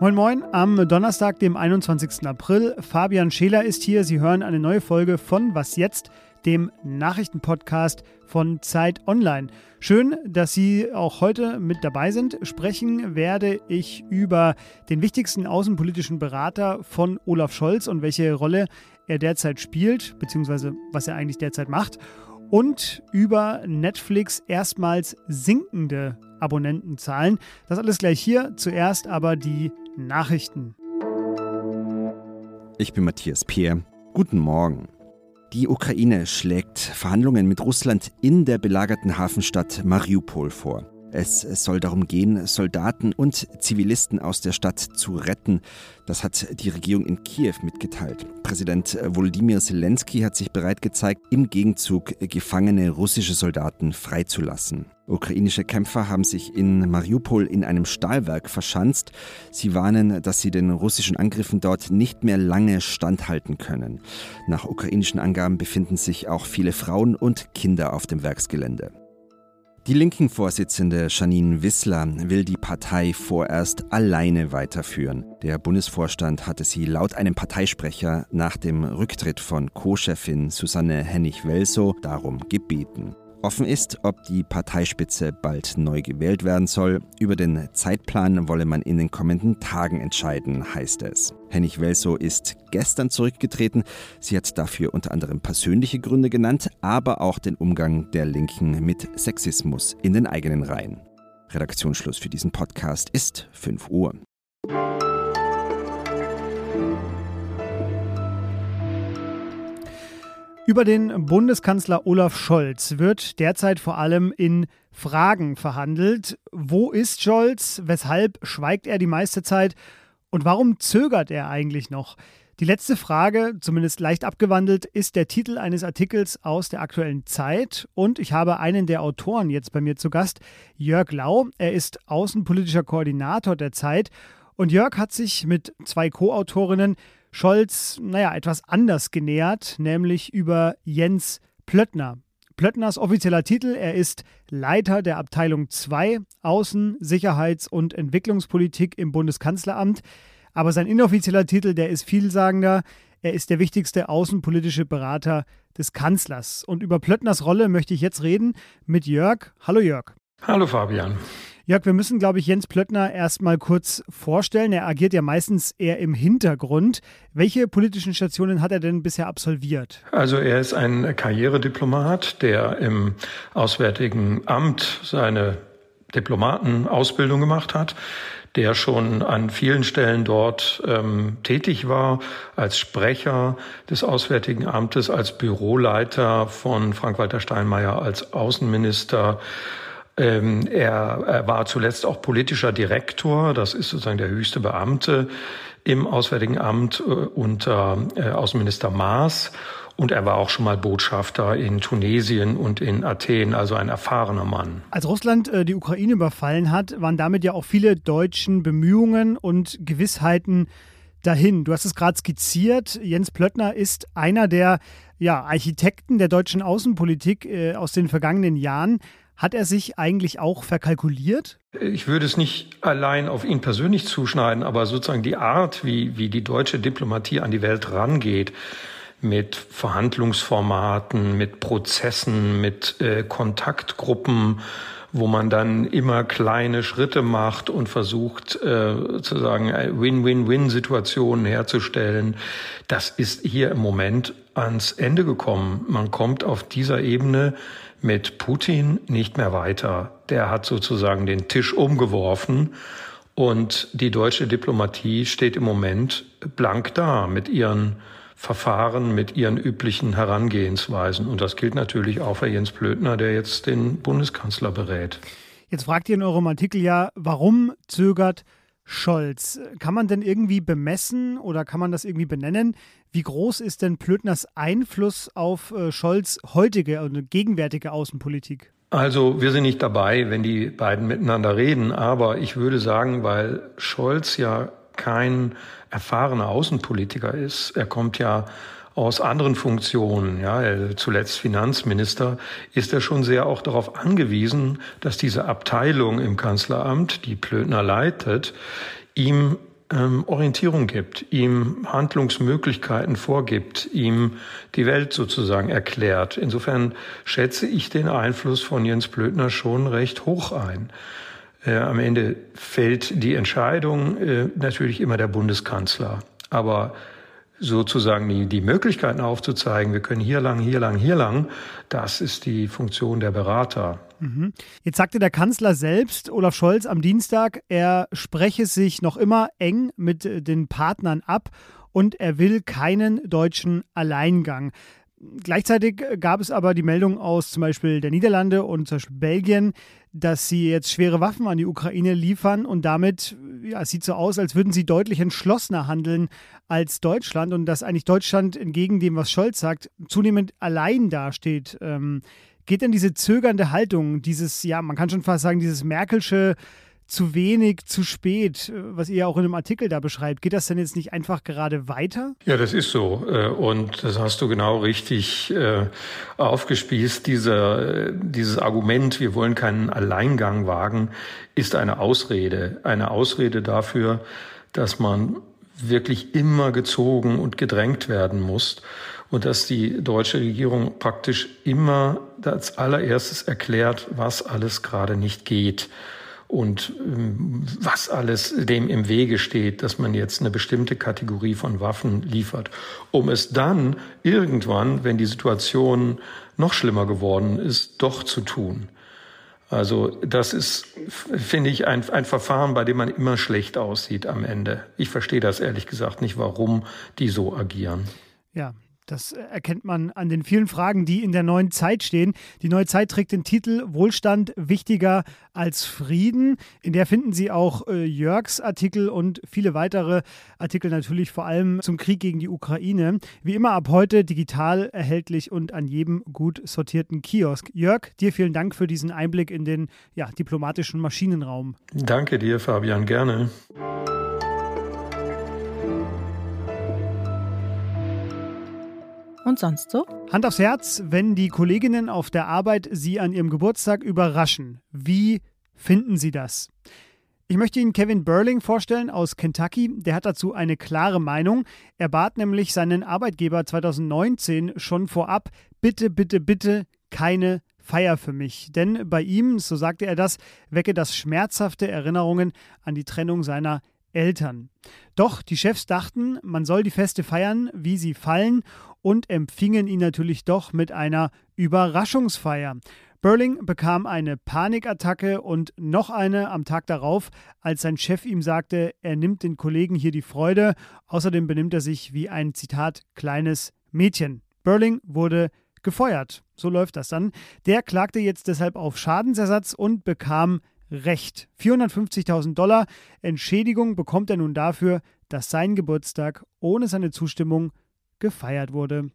Moin Moin, am Donnerstag, dem 21. April. Fabian Scheler ist hier. Sie hören eine neue Folge von Was jetzt, dem Nachrichtenpodcast von Zeit Online. Schön, dass Sie auch heute mit dabei sind. Sprechen werde ich über den wichtigsten außenpolitischen Berater von Olaf Scholz und welche Rolle er derzeit spielt, beziehungsweise was er eigentlich derzeit macht. Und über Netflix erstmals sinkende Abonnentenzahlen. Das alles gleich hier. Zuerst aber die Nachrichten. Ich bin Matthias Peer. Guten Morgen. Die Ukraine schlägt Verhandlungen mit Russland in der belagerten Hafenstadt Mariupol vor. Es soll darum gehen, Soldaten und Zivilisten aus der Stadt zu retten. Das hat die Regierung in Kiew mitgeteilt. Präsident Volodymyr Zelensky hat sich bereit gezeigt, im Gegenzug gefangene russische Soldaten freizulassen. Ukrainische Kämpfer haben sich in Mariupol in einem Stahlwerk verschanzt. Sie warnen, dass sie den russischen Angriffen dort nicht mehr lange standhalten können. Nach ukrainischen Angaben befinden sich auch viele Frauen und Kinder auf dem Werksgelände. Die Linken-Vorsitzende Janine Wissler will die Partei vorerst alleine weiterführen. Der Bundesvorstand hatte sie laut einem Parteisprecher nach dem Rücktritt von Co-Chefin Susanne Hennig-Welsow darum gebeten. Offen ist, ob die Parteispitze bald neu gewählt werden soll. Über den Zeitplan wolle man in den kommenden Tagen entscheiden, heißt es. Hennig Welsow ist gestern zurückgetreten. Sie hat dafür unter anderem persönliche Gründe genannt, aber auch den Umgang der Linken mit Sexismus in den eigenen Reihen. Redaktionsschluss für diesen Podcast ist 5 Uhr. Über den Bundeskanzler Olaf Scholz wird derzeit vor allem in Fragen verhandelt. Wo ist Scholz? Weshalb schweigt er die meiste Zeit? Und warum zögert er eigentlich noch? Die letzte Frage, zumindest leicht abgewandelt, ist der Titel eines Artikels aus der aktuellen Zeit. Und ich habe einen der Autoren jetzt bei mir zu Gast, Jörg Lau. Er ist außenpolitischer Koordinator der Zeit. Und Jörg hat sich mit zwei Co-Autorinnen Scholz, naja, etwas anders genähert, nämlich über Jens Plöttner. Plöttners offizieller Titel, er ist Leiter der Abteilung 2 Außen-, Sicherheits- und Entwicklungspolitik im Bundeskanzleramt. Aber sein inoffizieller Titel, der ist vielsagender. Er ist der wichtigste außenpolitische Berater des Kanzlers. Und über Plöttners Rolle möchte ich jetzt reden mit Jörg. Hallo Jörg. Hallo Fabian. Jörg, wir müssen, glaube ich, Jens Plöttner erstmal kurz vorstellen. Er agiert ja meistens eher im Hintergrund. Welche politischen Stationen hat er denn bisher absolviert? Also er ist ein Karrierediplomat, der im Auswärtigen Amt seine Diplomatenausbildung gemacht hat der schon an vielen Stellen dort ähm, tätig war, als Sprecher des Auswärtigen Amtes, als Büroleiter von Frank-Walter Steinmeier, als Außenminister, ähm, er, er war zuletzt auch politischer Direktor, das ist sozusagen der höchste Beamte im Auswärtigen Amt äh, unter äh, Außenminister Maas. Und er war auch schon mal Botschafter in Tunesien und in Athen, also ein erfahrener Mann. Als Russland äh, die Ukraine überfallen hat, waren damit ja auch viele deutschen Bemühungen und Gewissheiten dahin. Du hast es gerade skizziert. Jens Plöttner ist einer der ja, Architekten der deutschen Außenpolitik äh, aus den vergangenen Jahren. Hat er sich eigentlich auch verkalkuliert? Ich würde es nicht allein auf ihn persönlich zuschneiden, aber sozusagen die Art, wie, wie die deutsche Diplomatie an die Welt rangeht, mit Verhandlungsformaten, mit Prozessen, mit äh, Kontaktgruppen, wo man dann immer kleine Schritte macht und versucht, äh, sozusagen Win-Win-Win-Situationen herzustellen. Das ist hier im Moment ans Ende gekommen. Man kommt auf dieser Ebene mit Putin nicht mehr weiter. Der hat sozusagen den Tisch umgeworfen und die deutsche Diplomatie steht im Moment blank da mit ihren Verfahren, mit ihren üblichen Herangehensweisen. Und das gilt natürlich auch für Jens Blödner, der jetzt den Bundeskanzler berät. Jetzt fragt ihr in eurem Artikel ja, warum zögert Scholz. Kann man denn irgendwie bemessen oder kann man das irgendwie benennen? Wie groß ist denn Plötners Einfluss auf äh, Scholz heutige und gegenwärtige Außenpolitik? Also wir sind nicht dabei, wenn die beiden miteinander reden, aber ich würde sagen, weil Scholz ja kein erfahrener Außenpolitiker ist, er kommt ja aus anderen Funktionen, ja, zuletzt Finanzminister, ist er schon sehr auch darauf angewiesen, dass diese Abteilung im Kanzleramt, die Plötner leitet, ihm ähm, Orientierung gibt, ihm Handlungsmöglichkeiten vorgibt, ihm die Welt sozusagen erklärt. Insofern schätze ich den Einfluss von Jens Blödner schon recht hoch ein. Äh, am Ende fällt die Entscheidung äh, natürlich immer der Bundeskanzler. Aber sozusagen die, die Möglichkeiten aufzuzeigen, wir können hier lang, hier lang, hier lang, das ist die Funktion der Berater. Mhm. Jetzt sagte der Kanzler selbst, Olaf Scholz, am Dienstag, er spreche sich noch immer eng mit den Partnern ab und er will keinen deutschen Alleingang. Gleichzeitig gab es aber die Meldung aus zum Beispiel der Niederlande und zum Beispiel Belgien, dass sie jetzt schwere Waffen an die Ukraine liefern und damit, ja, es sieht so aus, als würden sie deutlich entschlossener handeln als Deutschland und dass eigentlich Deutschland entgegen dem, was Scholz sagt, zunehmend allein dasteht. Ähm, geht denn diese zögernde Haltung, dieses, ja, man kann schon fast sagen, dieses Merkelsche zu wenig, zu spät, äh, was ihr auch in einem Artikel da beschreibt. Geht das denn jetzt nicht einfach gerade weiter? Ja, das ist so. Äh, und das hast du genau richtig äh, aufgespießt. Dieser, dieses Argument, wir wollen keinen Alleingang wagen, ist eine Ausrede. Eine Ausrede dafür, dass man wirklich immer gezogen und gedrängt werden muss und dass die deutsche Regierung praktisch immer als allererstes erklärt, was alles gerade nicht geht und ähm, was alles dem im Wege steht, dass man jetzt eine bestimmte Kategorie von Waffen liefert, um es dann irgendwann, wenn die Situation noch schlimmer geworden ist, doch zu tun. Also das ist, finde ich, ein, ein Verfahren, bei dem man immer schlecht aussieht am Ende. Ich verstehe das ehrlich gesagt nicht, warum die so agieren. Ja, das erkennt man an den vielen Fragen, die in der neuen Zeit stehen. Die neue Zeit trägt den Titel Wohlstand wichtiger als Frieden. In der finden Sie auch äh, Jörgs Artikel und viele weitere Artikel natürlich vor allem zum Krieg gegen die Ukraine. Wie immer ab heute digital erhältlich und an jedem gut sortierten Kiosk. Jörg, dir vielen Dank für diesen Einblick in den ja, diplomatischen Maschinenraum. Danke dir, Fabian, gerne. Und sonst so? Hand aufs Herz, wenn die Kolleginnen auf der Arbeit Sie an Ihrem Geburtstag überraschen, wie finden Sie das? Ich möchte Ihnen Kevin Burling vorstellen aus Kentucky. Der hat dazu eine klare Meinung. Er bat nämlich seinen Arbeitgeber 2019 schon vorab, bitte, bitte, bitte keine Feier für mich. Denn bei ihm, so sagte er das, wecke das schmerzhafte Erinnerungen an die Trennung seiner Eltern. Doch die Chefs dachten, man soll die Feste feiern, wie sie fallen und empfingen ihn natürlich doch mit einer Überraschungsfeier. Burling bekam eine Panikattacke und noch eine am Tag darauf, als sein Chef ihm sagte, er nimmt den Kollegen hier die Freude. Außerdem benimmt er sich wie ein Zitat kleines Mädchen. Burling wurde gefeuert. So läuft das dann. Der klagte jetzt deshalb auf Schadensersatz und bekam Recht. 450.000 Dollar Entschädigung bekommt er nun dafür, dass sein Geburtstag ohne seine Zustimmung gefeiert wurde.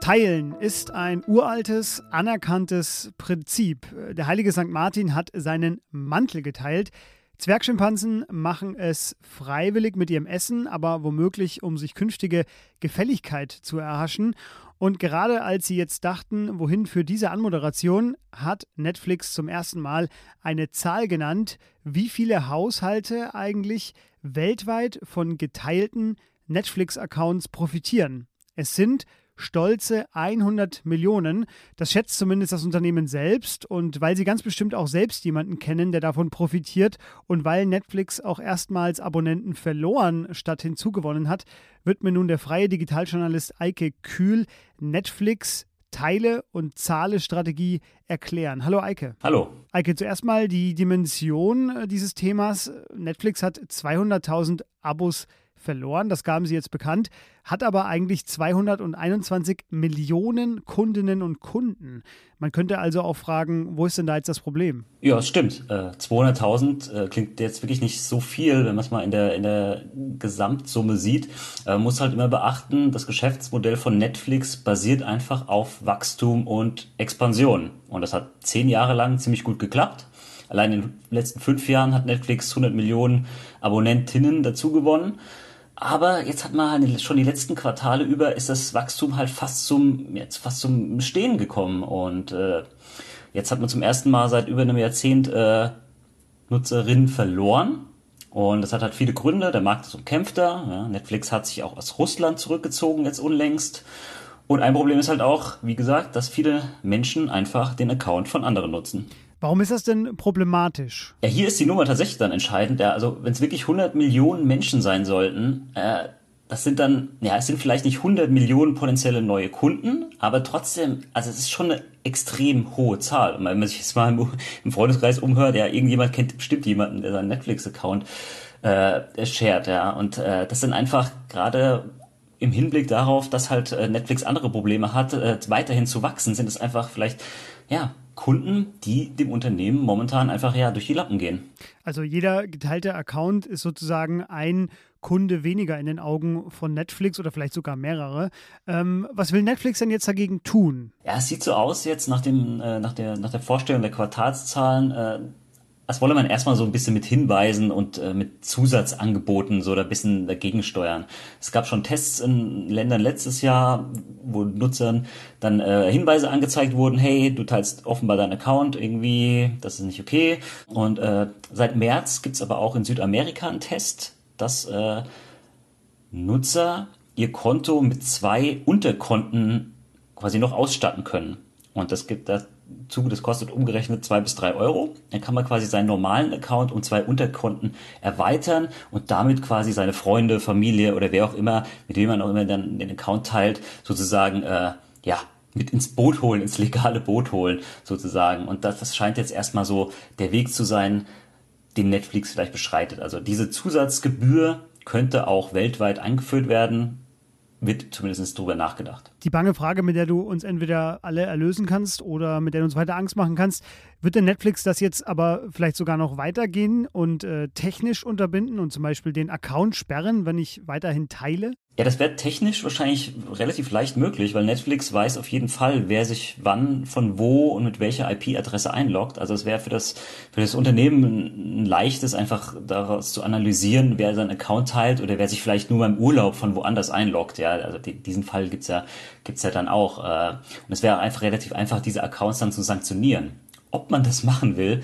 Teilen ist ein uraltes, anerkanntes Prinzip. Der heilige St. Martin hat seinen Mantel geteilt. Zwergschimpansen machen es freiwillig mit ihrem Essen, aber womöglich, um sich künftige Gefälligkeit zu erhaschen. Und gerade als sie jetzt dachten, wohin für diese Anmoderation, hat Netflix zum ersten Mal eine Zahl genannt, wie viele Haushalte eigentlich weltweit von geteilten Netflix-Accounts profitieren. Es sind stolze 100 Millionen. Das schätzt zumindest das Unternehmen selbst. Und weil sie ganz bestimmt auch selbst jemanden kennen, der davon profitiert und weil Netflix auch erstmals Abonnenten verloren statt hinzugewonnen hat, wird mir nun der freie Digitaljournalist Eike Kühl Netflix Teile- und Zahle-Strategie erklären. Hallo Eike. Hallo. Eike, zuerst mal die Dimension äh, dieses Themas. Netflix hat 200.000 Abos verloren, das gaben sie jetzt bekannt, hat aber eigentlich 221 Millionen Kundinnen und Kunden. Man könnte also auch fragen, wo ist denn da jetzt das Problem? Ja, es stimmt. 200.000 äh, äh, klingt jetzt wirklich nicht so viel, wenn man es mal in der, in der Gesamtsumme sieht. Man muss halt immer beachten, das Geschäftsmodell von Netflix basiert einfach auf Wachstum und Expansion. Und das hat zehn Jahre lang ziemlich gut geklappt. Allein in den letzten fünf Jahren hat Netflix 100 Millionen Abonnentinnen dazu gewonnen. Aber jetzt hat man halt schon die letzten Quartale über ist das Wachstum halt fast zum jetzt fast zum Stehen gekommen und äh, Jetzt hat man zum ersten Mal seit über einem Jahrzehnt äh, Nutzerinnen verloren. Und das hat halt viele Gründe. Der Markt ist umkämpfter. Ja. Netflix hat sich auch aus Russland zurückgezogen, jetzt unlängst. Und ein Problem ist halt auch, wie gesagt, dass viele Menschen einfach den Account von anderen nutzen. Warum ist das denn problematisch? Ja, hier ist die Nummer tatsächlich dann entscheidend. Ja, also wenn es wirklich 100 Millionen Menschen sein sollten, äh, das sind dann, ja, es sind vielleicht nicht 100 Millionen potenzielle neue Kunden, aber trotzdem, also es ist schon eine extrem hohe Zahl. Und wenn man sich jetzt mal im, Freundeskreis umhört, ja, irgendjemand kennt bestimmt jemanden, der seinen Netflix-Account äh, shared, ja. Und äh, das sind einfach gerade im Hinblick darauf, dass halt äh, Netflix andere Probleme hat, äh, weiterhin zu wachsen, sind es einfach vielleicht, ja, Kunden, die dem Unternehmen momentan einfach ja durch die Lappen gehen. Also jeder geteilte Account ist sozusagen ein Kunde weniger in den Augen von Netflix oder vielleicht sogar mehrere. Ähm, was will Netflix denn jetzt dagegen tun? Ja, es sieht so aus jetzt nach, dem, äh, nach, der, nach der Vorstellung der Quartalszahlen. Äh, das wolle man erstmal so ein bisschen mit Hinweisen und äh, mit Zusatzangeboten so da ein bisschen dagegen steuern. Es gab schon Tests in Ländern letztes Jahr, wo Nutzern dann äh, Hinweise angezeigt wurden, hey, du teilst offenbar deinen Account irgendwie, das ist nicht okay. Und äh, seit März gibt's aber auch in Südamerika einen Test, dass äh, Nutzer ihr Konto mit zwei Unterkonten quasi noch ausstatten können. Und das gibt dazu, das kostet umgerechnet zwei bis drei Euro. Dann kann man quasi seinen normalen Account um zwei Unterkonten erweitern und damit quasi seine Freunde, Familie oder wer auch immer, mit dem man auch immer dann den Account teilt, sozusagen, äh, ja, mit ins Boot holen, ins legale Boot holen, sozusagen. Und das, das scheint jetzt erstmal so der Weg zu sein, den Netflix vielleicht beschreitet. Also diese Zusatzgebühr könnte auch weltweit eingeführt werden, wird zumindest drüber nachgedacht. Die bange Frage, mit der du uns entweder alle erlösen kannst oder mit der du uns weiter Angst machen kannst, wird denn Netflix das jetzt aber vielleicht sogar noch weitergehen und äh, technisch unterbinden und zum Beispiel den Account sperren, wenn ich weiterhin teile? Ja, das wäre technisch wahrscheinlich relativ leicht möglich, weil Netflix weiß auf jeden Fall, wer sich wann, von wo und mit welcher IP-Adresse einloggt. Also es wäre für das, für das Unternehmen ein leichtes, einfach daraus zu analysieren, wer seinen Account teilt oder wer sich vielleicht nur beim Urlaub von woanders einloggt. Ja, also die, diesen Fall gibt's ja, gibt's ja dann auch. Äh, und es wäre einfach relativ einfach, diese Accounts dann zu sanktionieren. Ob man das machen will,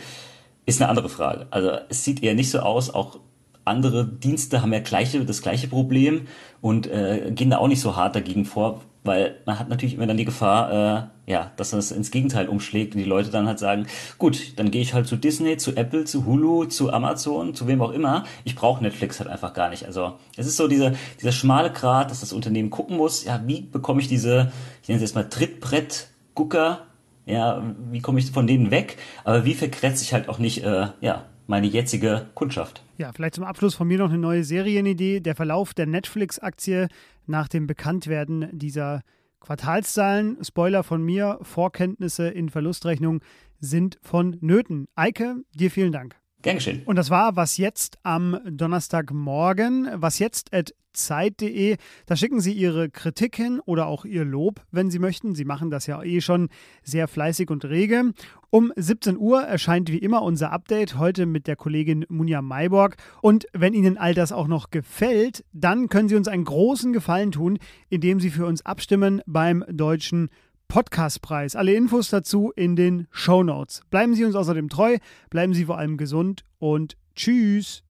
ist eine andere Frage. Also es sieht eher nicht so aus, auch andere Dienste haben ja gleiche, das gleiche Problem und äh, gehen da auch nicht so hart dagegen vor, weil man hat natürlich immer dann die Gefahr, äh, ja, dass das ins Gegenteil umschlägt und die Leute dann halt sagen, gut, dann gehe ich halt zu Disney, zu Apple, zu Hulu, zu Amazon, zu wem auch immer. Ich brauche Netflix halt einfach gar nicht. Also es ist so dieser, dieser schmale Grat, dass das Unternehmen gucken muss, ja, wie bekomme ich diese, ich nenne es jetzt mal Trittbrett-Gucker, ja, wie komme ich von denen weg, aber wie verkretze ich halt auch nicht, äh, ja, meine jetzige Kundschaft. Ja, vielleicht zum Abschluss von mir noch eine neue Serienidee. Der Verlauf der Netflix-Aktie nach dem Bekanntwerden dieser Quartalszahlen. Spoiler von mir, Vorkenntnisse in Verlustrechnung sind von Nöten. Eike, dir vielen Dank. Geschehen. Und das war Was Jetzt am Donnerstagmorgen. Was jetzt at Zeit.de. Da schicken Sie Ihre Kritik hin oder auch Ihr Lob, wenn Sie möchten. Sie machen das ja eh schon sehr fleißig und rege. Um 17 Uhr erscheint wie immer unser Update, heute mit der Kollegin Munja Mayborg. Und wenn Ihnen all das auch noch gefällt, dann können Sie uns einen großen Gefallen tun, indem Sie für uns abstimmen beim Deutschen Podcastpreis. Alle Infos dazu in den Show Notes. Bleiben Sie uns außerdem treu, bleiben Sie vor allem gesund und tschüss.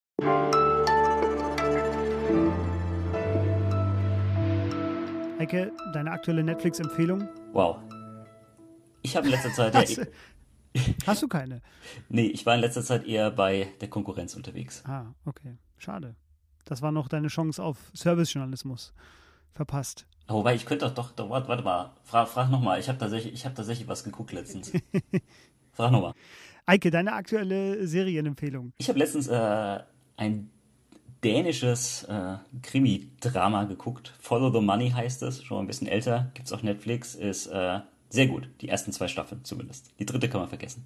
Eike, deine aktuelle Netflix-Empfehlung? Wow. Ich habe in letzter Zeit. Hast, ja, hast du keine? Nee, ich war in letzter Zeit eher bei der Konkurrenz unterwegs. Ah, okay. Schade. Das war noch deine Chance auf Servicejournalismus. Verpasst. Wobei, ich könnte doch, doch, warte, warte mal, frag, frag nochmal. Ich habe tatsächlich, hab tatsächlich was geguckt letztens. frag nochmal. Eike, deine aktuelle Serienempfehlung. Ich habe letztens äh, ein dänisches äh, Krimi-Drama geguckt. Follow the Money heißt es, schon ein bisschen älter, gibt's auf Netflix, ist äh, sehr gut. Die ersten zwei Staffeln zumindest. Die dritte kann man vergessen.